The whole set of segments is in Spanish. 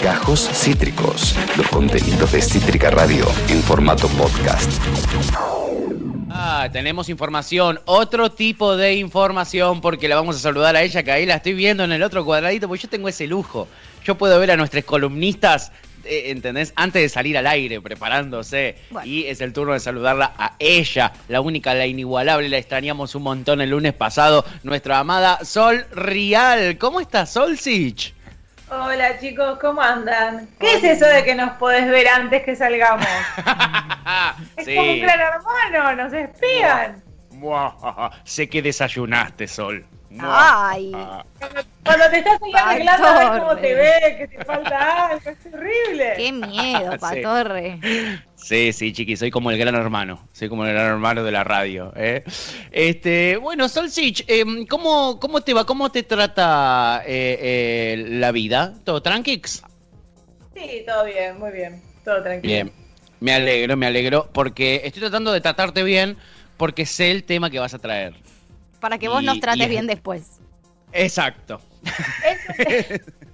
Gajos Cítricos, los contenidos de Cítrica Radio en formato podcast. Ah, tenemos información, otro tipo de información, porque la vamos a saludar a ella, que ahí la estoy viendo en el otro cuadradito, porque yo tengo ese lujo. Yo puedo ver a nuestros columnistas, eh, ¿entendés? Antes de salir al aire, preparándose. Bueno. Y es el turno de saludarla a ella, la única, la inigualable, la extrañamos un montón el lunes pasado, nuestra amada Sol Rial. ¿Cómo estás, Sol Sich? Hola chicos, ¿cómo andan? ¿Qué es eso de que nos podés ver antes que salgamos? Es como un gran hermano, nos espían. Muah, sé que desayunaste, Sol. Muah. Ay, Cuando te estás ahí arreglando a ver cómo te ve, que te falta algo, es horrible. qué miedo. Patorre. Sí, sí, chiqui, soy como el gran hermano. Soy como el gran hermano de la radio. ¿eh? Este, bueno, Sol Sich, em, ¿cómo, ¿cómo te va? ¿Cómo te trata eh, eh, la vida? ¿Todo tranquix? Sí, todo bien, muy bien, todo tranquilo. Bien, me alegro, me alegro, porque estoy tratando de tratarte bien, porque sé el tema que vas a traer. Para que vos Y- nos trates y- bien después. Exacto. Es,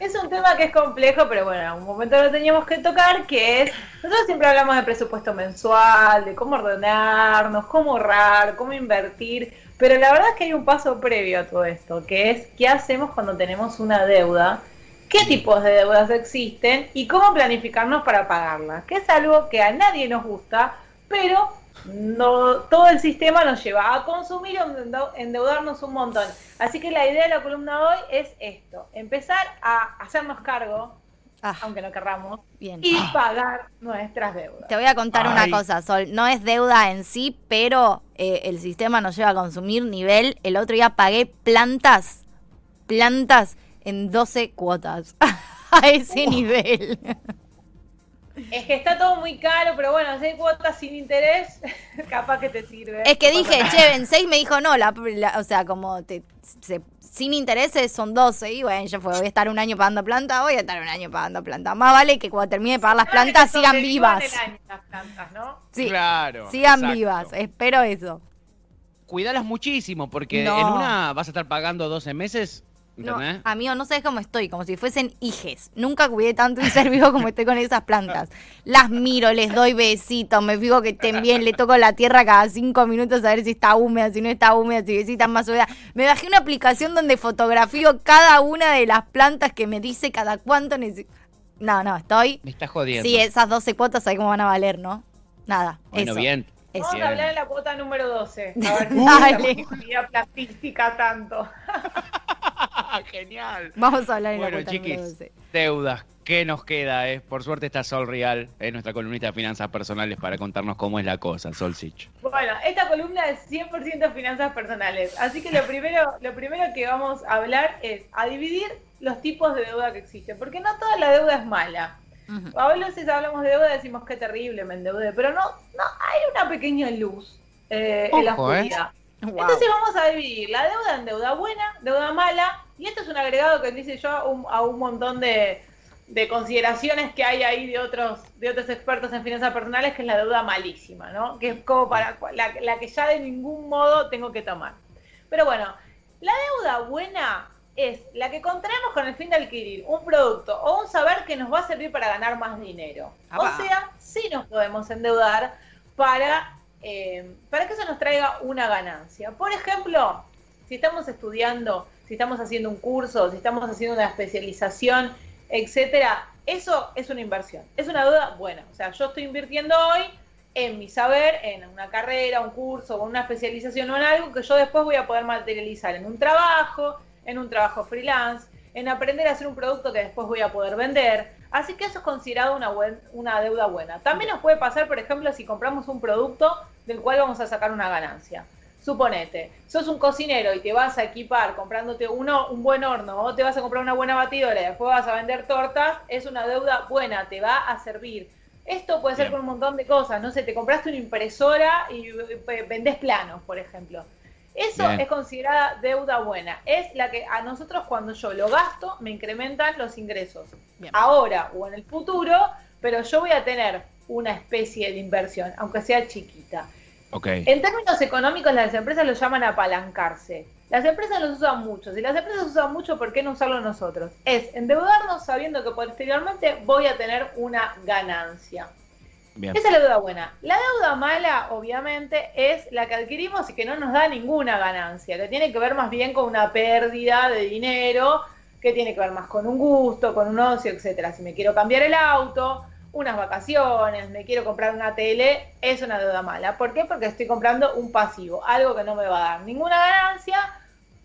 es un tema que es complejo, pero bueno, en un momento lo teníamos que tocar, que es, nosotros siempre hablamos de presupuesto mensual, de cómo ordenarnos, cómo ahorrar, cómo invertir, pero la verdad es que hay un paso previo a todo esto, que es qué hacemos cuando tenemos una deuda, qué tipos de deudas existen y cómo planificarnos para pagarlas, que es algo que a nadie nos gusta, pero no todo el sistema nos lleva a consumir o endeu- endeudarnos un montón. Así que la idea de la columna de hoy es esto, empezar a hacernos cargo, Ah, aunque no querramos, bien. y pagar nuestras deudas. Te voy a contar Ay. una cosa, Sol. No es deuda en sí, pero eh, el sistema nos lleva a consumir nivel. El otro día pagué plantas, plantas en 12 cuotas. a ese nivel. Es que está todo muy caro, pero bueno, si hay cuotas sin interés, capaz que te sirve. Es que No dije, che, nada. en 6 me dijo no, la, la- o sea, como te, se- sin intereses son 12. Y bueno, yo fue, voy a estar un año pagando planta, voy a estar un año pagando planta. Más vale que cuando termine de pagar las plantas sigan vivas. el año las plantas, ¿no? Sí, Claro. sigan exacto. vivas. Espero eso. Cuidalas muchísimo, porque No. en una vas a estar pagando 12 meses, No, amigo, no sabes cómo estoy, como si fuesen hijes. Nunca cuidé tanto un ser vivo como estoy con esas plantas. Las miro, les doy besitos, me fijo que estén bien, le toco la tierra cada cinco minutos a ver si está húmeda, si no está húmeda, si necesitan más húmeda. Me bajé una aplicación donde fotografío cada una de las plantas que me dice cada cuánto necesito. No, no, estoy. Me estás jodiendo. Sí, esas 12 cuotas, ¿sabes cómo van a valer, no? Nada. Bueno, eso. bien. Vamos a hablar de la cuota número 12. A ver si Dale. la plastística tanto. Genial. Vamos a hablar en Bueno, la chiquis, 12. deudas, ¿qué nos queda? Eh? Por suerte está Sol Real, es nuestra columnista de finanzas personales para contarnos cómo es la cosa, Sol Sich. Bueno, esta columna es 100% finanzas personales, así que lo primero, lo primero que vamos a hablar es a dividir los tipos de deuda que existen, porque no toda la deuda es mala. Ujú. A veces hablamos de deuda y decimos qué terrible, me endeudé, pero no, no hay una pequeña luz eh, en la ¿eh? oscuridad. Wow. Entonces vamos a dividir la deuda en deuda buena, deuda mala, y esto es un agregado que dice yo a un, a un montón de, de consideraciones que hay ahí de otros, de otros expertos en finanzas personales, que es la deuda malísima, ¿no? Que es como para la, la que ya de ningún modo tengo que tomar. Pero bueno, la deuda buena es la que contraemos con el fin de adquirir un producto o un saber que nos va a servir para ganar más dinero. Apa. O sea, sí nos podemos endeudar para, eh, para que eso nos traiga una ganancia. Por ejemplo, si estamos estudiando, si estamos haciendo un curso, si estamos haciendo una especialización, etcétera, eso es una inversión, es una deuda buena. O sea, yo estoy invirtiendo hoy en mi saber, en una carrera, un curso, una especialización o en algo que yo después voy a poder materializar en un trabajo, en un trabajo freelance, en aprender a hacer un producto que después voy a poder vender. Así que eso es considerado una, buen- una deuda buena. También nos puede pasar, por ejemplo, si compramos un producto del cual vamos a sacar una ganancia. Suponete, sos un cocinero y te vas a equipar comprándote uno, un buen horno o te vas a comprar una buena batidora y después vas a vender tortas, es una deuda buena, te va a servir. Esto puede ser Bien. con un montón de cosas, no sé, te compraste una impresora y eh, vendés planos, por ejemplo. Eso Bien. es considerada deuda buena. Es la que a nosotros cuando yo lo gasto me incrementan los ingresos. Bien. Ahora o en el futuro, pero yo voy a tener una especie de inversión, aunque sea chiquita. Ok. En términos económicos, las empresas lo llaman apalancarse. Las empresas los usan mucho. Si las empresas usan mucho, ¿por qué no usarlo nosotros? Es endeudarnos sabiendo que posteriormente voy a tener una ganancia. Esa es la deuda buena. La deuda mala, obviamente, es la que adquirimos y que no nos da ninguna ganancia, que tiene que ver más bien con una pérdida de dinero, que tiene que ver más con un gusto, con un ocio, etcétera. Si me quiero cambiar el auto, unas vacaciones, me quiero comprar una tele, es una deuda mala. ¿Por qué? Porque estoy comprando un pasivo, algo que no me va a dar ninguna ganancia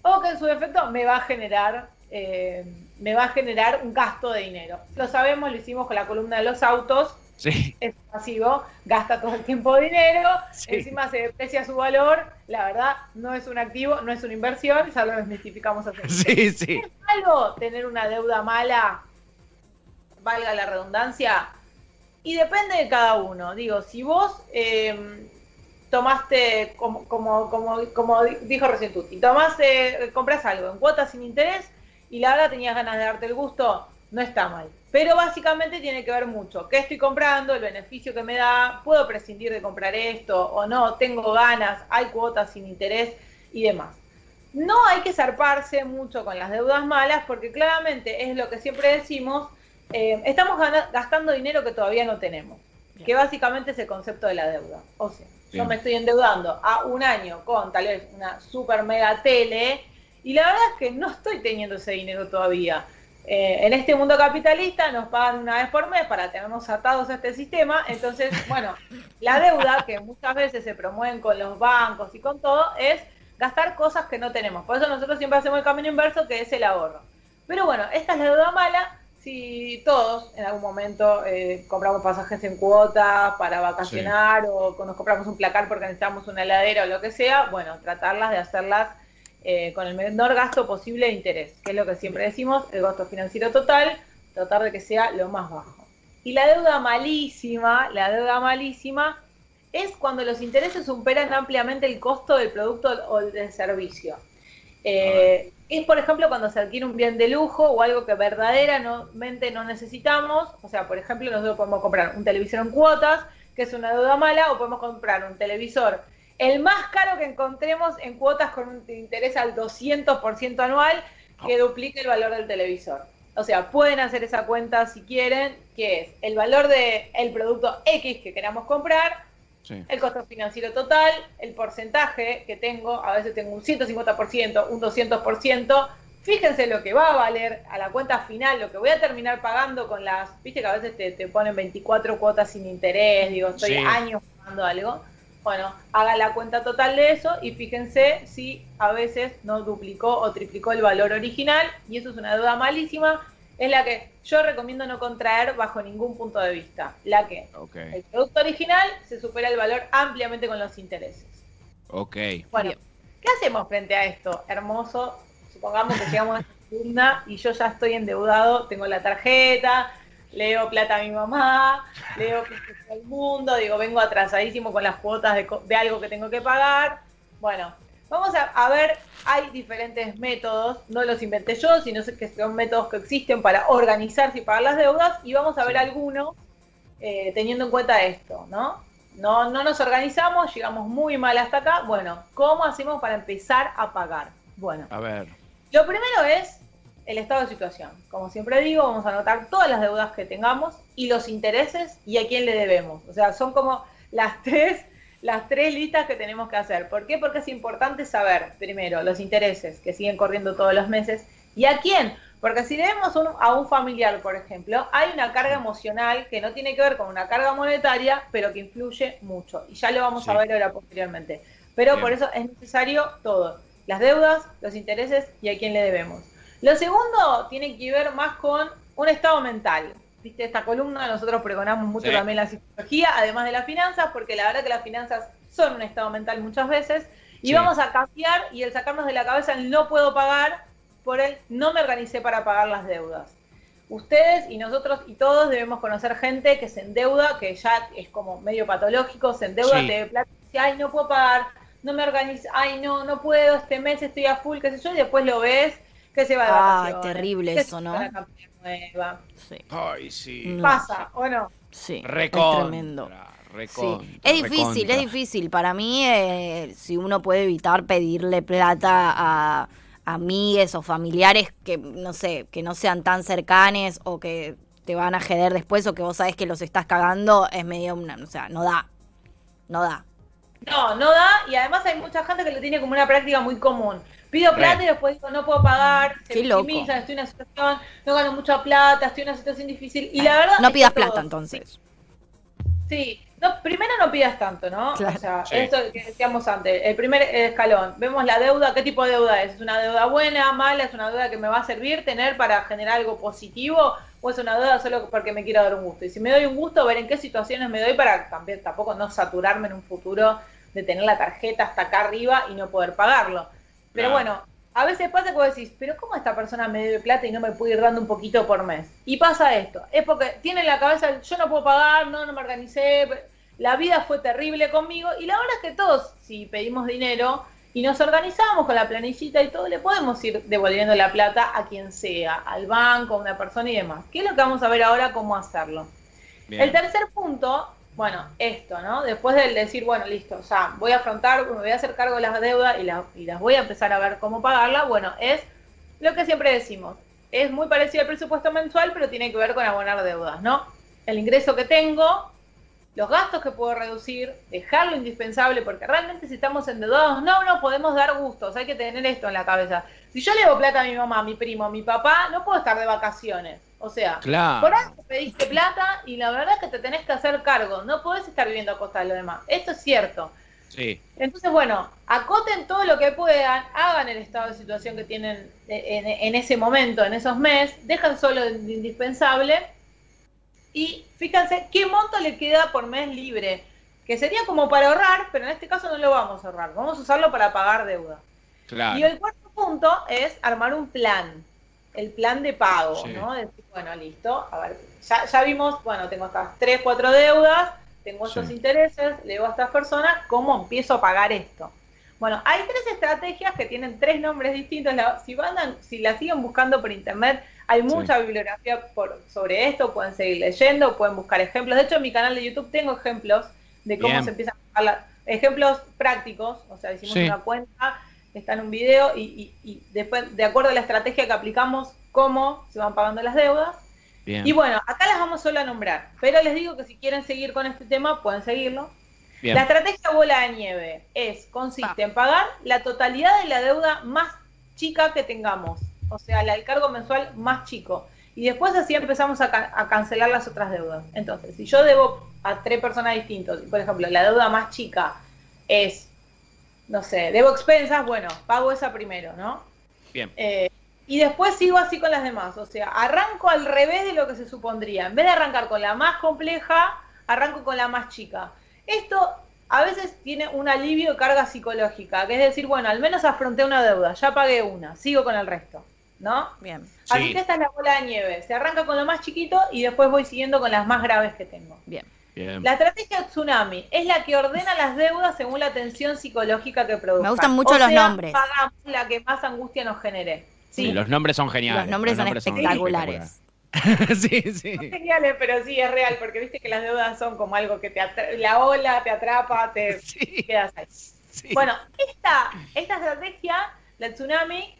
o que en su defecto me va a generar eh, me va a generar un gasto de dinero. Lo sabemos, lo hicimos con la columna de los autos. Sí. Es pasivo, gasta todo el tiempo dinero, encima se deprecia su valor. La verdad, no es un activo, no es una inversión, ya lo desmitificamos así. Sí, sí. ¿Es malo tener una deuda mala? Valga la redundancia. Y depende de cada uno. Digo, si vos eh, tomaste, como, como, como, como dijo recién Tuti, tomaste, compras algo en cuotas sin interés y la verdad tenías ganas de darte el gusto, no está mal. Pero básicamente tiene que ver mucho. ¿Qué estoy comprando? El beneficio que me da. ¿Puedo prescindir de comprar esto o no? ¿Tengo ganas? ¿Hay cuotas sin interés? Y demás. No hay que zarparse mucho con las deudas malas porque claramente es lo que siempre decimos, eh, estamos gastando dinero que todavía no tenemos, que básicamente es el concepto de la deuda. O sea, yo me estoy endeudando a un año con tal vez una super mega tele y la verdad es que no estoy teniendo ese dinero todavía. Eh, en este mundo capitalista nos pagan una vez por mes para tenernos atados a este sistema, entonces, bueno, la deuda que muchas veces se promueven con los bancos y con todo es gastar cosas que no tenemos. Por eso nosotros siempre hacemos el camino inverso, que es el ahorro. Pero bueno, esta es la deuda mala si todos en algún momento eh, compramos pasajes en cuota para vacacionar o nos compramos un placar porque necesitamos una heladera o lo que sea, bueno, tratarlas de hacerlas eh, con el menor gasto posible de interés, que es lo que siempre decimos, el gasto financiero total, tratar de que sea lo más bajo. Y la deuda malísima, la deuda malísima es cuando los intereses superan ampliamente el costo del producto o del servicio. Eh, es, por ejemplo, cuando se adquiere un bien de lujo o algo que verdaderamente no necesitamos. O sea, por ejemplo, nosotros podemos comprar un televisor en cuotas, que es una deuda mala, o podemos comprar un televisor, el más caro que encontremos en cuotas con un interés al 200% anual, que duplique el valor del televisor. O sea, pueden hacer esa cuenta si quieren, que es el valor del producto X que queramos comprar el costo financiero total, el porcentaje que tengo, a veces tengo un 150%, un 200%. Fíjense lo que va a valer a la cuenta final, lo que voy a terminar pagando con las, viste que a veces te, ponen 24 cuotas sin interés, digo, estoy años pagando algo. Bueno, haga la cuenta total de eso y fíjense si a veces no duplicó o triplicó el valor original y eso es una deuda malísima es la que yo recomiendo no contraer bajo ningún punto de vista. La que el producto original se supera el valor ampliamente con los intereses. Ok. Bueno, ¿qué hacemos frente a esto? Hermoso. Supongamos que llegamos a esta segunda y yo ya estoy endeudado, tengo la tarjeta, leo plata a mi mamá, leo que el mundo, digo, vengo atrasadísimo con las cuotas de, de algo que tengo que pagar. Bueno, Vamos a, ver, hay diferentes métodos, no los inventé yo, sino que son métodos que existen para organizarse y pagar las deudas, y vamos a ver algunos eh, teniendo en cuenta esto, ¿no? ¿no? No nos organizamos, llegamos muy mal hasta acá. Bueno, ¿cómo hacemos para empezar a pagar? Bueno, a ver. Lo primero es el estado de situación. Como siempre digo, vamos a anotar todas las deudas que tengamos y los intereses y a quién le debemos. O sea, son como las tres las tres listas que tenemos que hacer. ¿Por qué? Porque es importante saber, primero, los intereses que siguen corriendo todos los meses y a quién. Porque si debemos a un familiar, por ejemplo, hay una carga emocional que no tiene que ver con una carga monetaria, pero que influye mucho. Y ya lo vamos a ver ahora posteriormente. Pero por eso es necesario todo. Las deudas, los intereses y a quién le debemos. Lo segundo tiene que ver más con un estado mental viste, esta columna nosotros pregonamos mucho también la psicología, además de las finanzas, porque la verdad que las finanzas son un estado mental muchas veces, y vamos a cambiar y el sacarnos de la cabeza el no puedo pagar por el no me organicé para pagar las deudas. Ustedes y nosotros y todos debemos conocer gente que se endeuda, que ya es como medio patológico, se endeuda, te plata y dice, ay, no puedo pagar, no me organizo, ay, no, no puedo, este mes estoy a full, qué sé yo, y después lo ves que se va de vacaciones. Ay, terrible eso, ¿no? Nueva. Sí. Ay, sí. ¿Pasa o no? Sí. Recontra, tremendo. Recontra, Sí. Es difícil, recontra. es difícil. Para mí, eh, si uno puede evitar pedirle plata a amigues o familiares que, no sé, que no sean tan cercanes o que te van a jeder después o que vos sabés que los estás cagando, es medio una, o sea, no da. No da. No, no da, y además hay mucha gente que lo tiene como una práctica muy común. Pido Re. plata y después digo, no puedo pagar, se Qué estoy en una situación, no gano mucha plata, estoy en una situación difícil. Y la verdad. No pidas plata entonces. Sí, no, primero no pidas tanto, ¿no? Claro. O sea, Sí. esto que decíamos antes, el primer escalón, vemos la deuda, ¿qué tipo de deuda es? ¿Es una deuda buena, mala? ¿Es una deuda que me va a servir tener para generar algo positivo? ¿O es una deuda solo porque me quiero dar un gusto? Y si me doy un gusto, ver en qué situaciones me doy para también tampoco no saturarme en un futuro de tener la tarjeta hasta acá arriba y no poder pagarlo. Pero Claro. bueno, a veces pasa que vos decís, pero ¿cómo esta persona me debe plata y no me puede ir dando un poquito por mes? Y pasa esto, es porque tiene en la cabeza, yo no puedo pagar, no, no me organicé, la vida fue terrible conmigo y la verdad es que todos, si pedimos dinero y nos organizamos con la planillita y todo, le podemos ir devolviendo la plata a quien sea, al banco, a una persona y demás. ¿Qué es lo que vamos a ver ahora cómo hacerlo? Bien. El tercer punto, bueno, esto, ¿no? Después del decir, bueno, listo, ya voy a afrontar, me voy a hacer cargo de las deudas y, la- y las voy a empezar a ver cómo pagarla, bueno, es lo que siempre decimos. Es muy parecido al presupuesto mensual, pero tiene que ver con abonar deudas, ¿no? El ingreso que tengo, los gastos que puedo reducir, dejar lo indispensable, porque realmente si estamos endeudados no nos podemos dar gustos, hay que tener esto en la cabeza. Si yo le debo plata a mi mamá, a mi primo, a mi papá, no puedo estar de vacaciones. O sea, Claro. por algo pediste plata y la verdad es que te tenés que hacer cargo, no podés estar viviendo a costa de lo demás. Esto es cierto. Sí. Entonces, bueno, acoten todo lo que puedan, hagan el estado de situación que tienen en, en ese momento, en esos meses, dejan solo lo indispensable y fíjense qué monto le queda por mes libre, que sería como para ahorrar, pero en este caso no lo vamos a ahorrar, vamos a usarlo para pagar deuda. Claro. Y el cuarto punto es armar un plan, el plan de pago, Sí. ¿no? Decir, bueno, listo, a ver, ya, ya vimos, bueno, tengo estas tres, cuatro deudas, tengo estos Sí. intereses, le digo a estas personas, ¿cómo empiezo a pagar esto? Bueno, hay tres estrategias que tienen tres nombres distintos. La- si van a- si la siguen buscando por internet, hay mucha bibliografía por, sobre esto, pueden seguir leyendo, pueden buscar ejemplos. De hecho, en mi canal de YouTube tengo ejemplos de cómo Bien. se empiezan a pagar la- ejemplos prácticos, o sea, hicimos Sí. una cuenta, está en un video y, y- y después, de acuerdo a la estrategia que aplicamos, cómo se van pagando las deudas. Bien. Y bueno, acá las vamos solo a nombrar, pero les digo que si quieren seguir con este tema, pueden seguirlo. Bien. La estrategia bola de nieve es, consiste en pagar la totalidad de la deuda más chica que tengamos, o sea, del cargo mensual más chico. Y después así empezamos a, ca- a cancelar las otras deudas. Entonces, si yo debo a tres personas distintas, por ejemplo, la deuda más chica es, no sé, debo expensas, bueno, pago esa primero, ¿no? Bien. Eh, y después sigo así con las demás. O sea, arranco al revés de lo que se supondría. En vez de arrancar con la más compleja, arranco con la más chica. Esto a veces tiene un alivio de carga psicológica, que es decir, bueno, al menos afronté una deuda, ya pagué una, sigo con el resto, ¿no? Bien, Así Sí. que esta es la bola de nieve. Se arranca con lo más chiquito y después voy siguiendo con las más graves que tengo. bien. Bien. La estrategia tsunami es la que ordena las deudas según la tensión psicológica que produzca. Me gustan mucho O los sea, nombres. Pagamos la que más angustia nos genere. Sí, Sí, los nombres son geniales. Los nombres son espectaculares. sí, sí. Son geniales, pero sí es real, porque viste que las deudas son como algo que te atra- la ola te atrapa, te Sí, quedas ahí. sí. Bueno, esta, esta estrategia, la tsunami,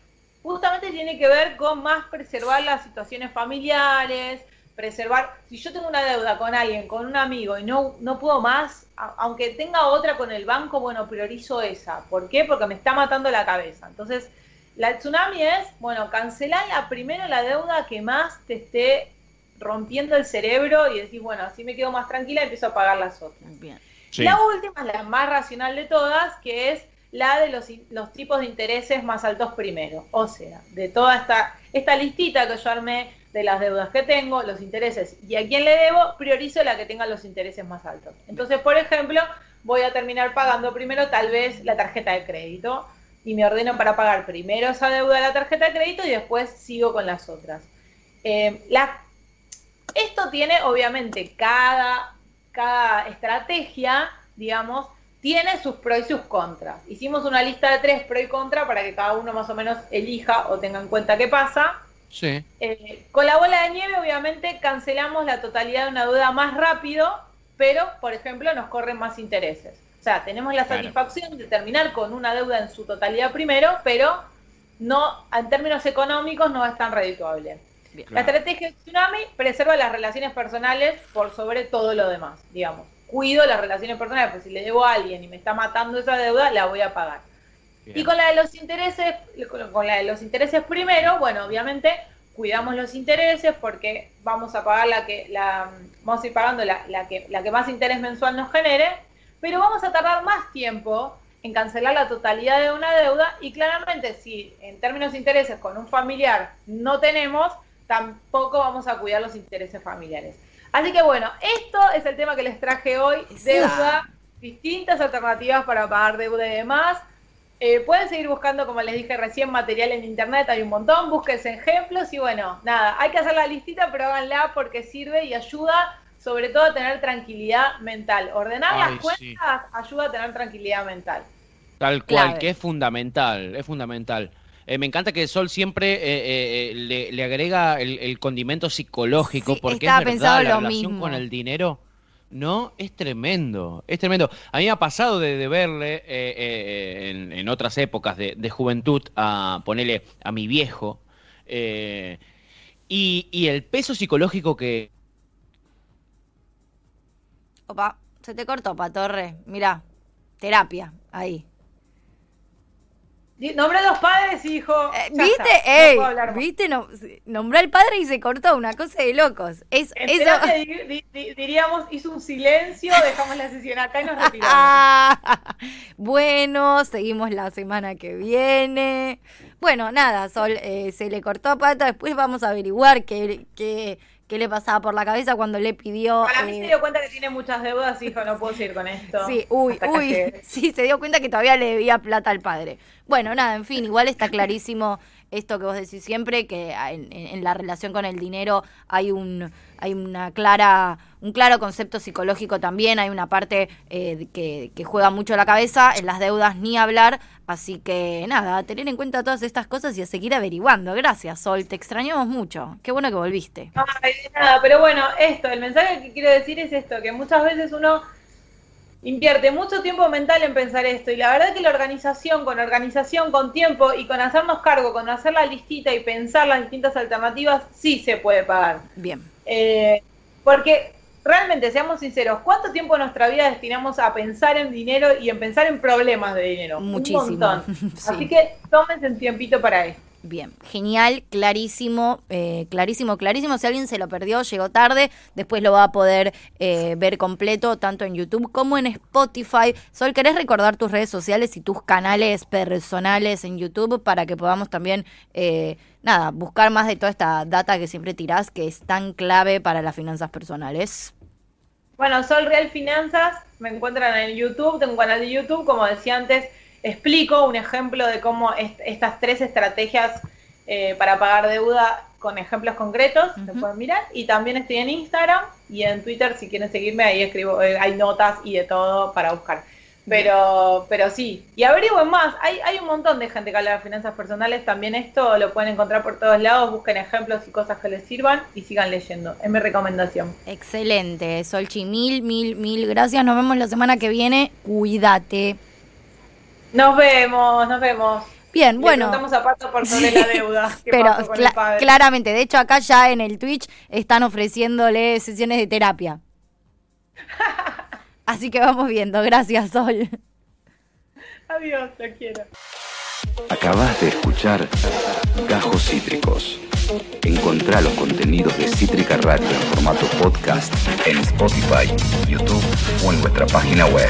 justamente tiene que ver con más preservar las situaciones familiares, preservar, si yo tengo una deuda con alguien, con un amigo y no, no puedo más, a- aunque tenga otra con el banco, bueno, priorizo esa. ¿Por qué? Porque me está matando la cabeza. Entonces, la tsunami es, bueno, cancelar la, primero la deuda que más te esté rompiendo el cerebro y decir, bueno, así me quedo más tranquila y empiezo a pagar las otras. Bien. Sí. La última es la más racional de todas, que es la de los, los tipos de intereses más altos primero. O sea, de toda esta, esta listita que yo armé de las deudas que tengo, los intereses y a quién le debo, priorizo la que tenga los intereses más altos. Entonces, por ejemplo, voy a terminar pagando primero tal vez la tarjeta de crédito y me ordeno para pagar primero esa deuda de la tarjeta de crédito y después sigo con las otras. Eh, esto tiene, obviamente, cada, cada estrategia, digamos, tiene sus pros y sus contras. Hicimos una lista de tres pro y contra para que cada uno más o menos elija o tenga en cuenta qué pasa. Sí. Eh, con la bola de nieve, obviamente, cancelamos la totalidad de una deuda más rápido, pero, por ejemplo, nos corren más intereses. O sea, tenemos la satisfacción de terminar con una deuda en su totalidad primero, pero no, en términos económicos no es tan redituable. La estrategia de Tsunami preserva las relaciones personales por sobre todo lo demás, digamos. Cuido las relaciones personales, pues si le debo a alguien y me está matando esa deuda, la voy a pagar. Y con la de los intereses, con la de los intereses primero, bueno, obviamente cuidamos los intereses porque vamos a pagar la que, la, vamos a ir pagando la, la, que, la que más interés mensual nos genere, pero vamos a tardar más tiempo en cancelar la totalidad de una deuda y claramente si en términos de intereses con un familiar no tenemos, tampoco vamos a cuidar los intereses familiares. Así que bueno, esto es el tema que les traje hoy, deuda, distintas alternativas para pagar deuda y demás. Eh, pueden seguir buscando, como les dije recién, material en internet, hay un montón, búsquense ejemplos y bueno, nada, hay que hacer la listita, pero háganla porque sirve y ayuda sobre todo a tener tranquilidad mental. Ordenar las cuentas ayuda a tener tranquilidad mental. Tal cual, que es fundamental, es fundamental. Eh, me encanta que Sol siempre eh, le, agrega el, condimento psicológico, porque es verdad, la relación con el dinero ¿no? Es tremendo, es tremendo. A mí me ha pasado de, verle eh, eh, en, otras épocas de, juventud a ponerle a mi viejo eh, y, el peso psicológico que... Opa, se te cortó, pa Torre. Mira, terapia, ahí. Nombré dos padres, hijo. Eh, ¿Viste? Ey, ¿Viste? No, nombró al padre y se cortó, una cosa de locos. Es, eso... diríamos, hizo un silencio, dejamos la sesión acá y nos retiramos. bueno, seguimos la semana que viene. Bueno, nada, Sol eh, se le cortó a pata, después vamos a averiguar qué, qué, qué le pasaba por la cabeza cuando le pidió. Para mí se eh, dio cuenta que tiene muchas deudas, hijo, no puedo seguir con esto. Sí, uy, uy. Sí, se dio cuenta que todavía le debía plata al padre. Bueno, nada, en fin, igual está clarísimo esto que vos decís siempre, que en, la relación con el dinero hay un hay una clara un claro concepto psicológico también, hay una parte eh, que, que, juega mucho la cabeza, en las deudas ni hablar, así que nada, a tener en cuenta todas estas cosas y a seguir averiguando. Gracias, Sol, te extrañamos mucho, qué bueno que volviste. Ay, nada, pero bueno, esto, el mensaje que quiero decir es esto, que muchas veces uno invierte mucho tiempo mental en pensar esto y la verdad que la organización, con organización, con tiempo y con hacernos cargo, con hacer la listita y pensar las distintas alternativas, sí se puede pagar. Bien. Eh, porque realmente, seamos sinceros, ¿cuánto tiempo de nuestra vida destinamos a pensar en dinero y en pensar en problemas de dinero? Muchísimo. Un montón. Así que tómense un tiempito para esto. Bien, genial, clarísimo, eh, clarísimo, clarísimo. Si alguien se lo perdió, llegó tarde, después lo va a poder eh, ver completo tanto en YouTube como en Spotify. Sol, ¿querés recordar tus redes sociales y tus canales personales en YouTube para que podamos también, eh, nada, buscar más de toda esta data que siempre tirás, que es tan clave para las finanzas personales? Bueno, Sol Real Finanzas, me encuentran en YouTube, tengo un canal de YouTube, como decía antes explico un ejemplo de cómo estas tres estrategias eh, para pagar deuda con ejemplos concretos, se pueden mirar. Y también estoy en Instagram y en Twitter, si quieren seguirme, ahí escribo, eh, hay notas y de todo para buscar. Pero, pero sí, y averigüen más, hay, hay un montón de gente que habla de finanzas personales, también esto lo pueden encontrar por todos lados, busquen ejemplos y cosas que les sirvan y sigan leyendo, es mi recomendación. Excelente, Solchi, mil, mil, mil gracias, nos vemos la semana que viene, cuídate. Nos vemos, nos vemos. Bien, bueno. Estamos a por sobre la deuda. Pero claramente, de hecho acá ya en el Twitch están ofreciéndole sesiones de terapia. Así que vamos viendo. Gracias, Sol. Adiós, te quiero. Acabas de escuchar Gajos Cítricos. Encontrá los contenidos de Cítrica Radio en formato podcast en Spotify, YouTube o en nuestra página web.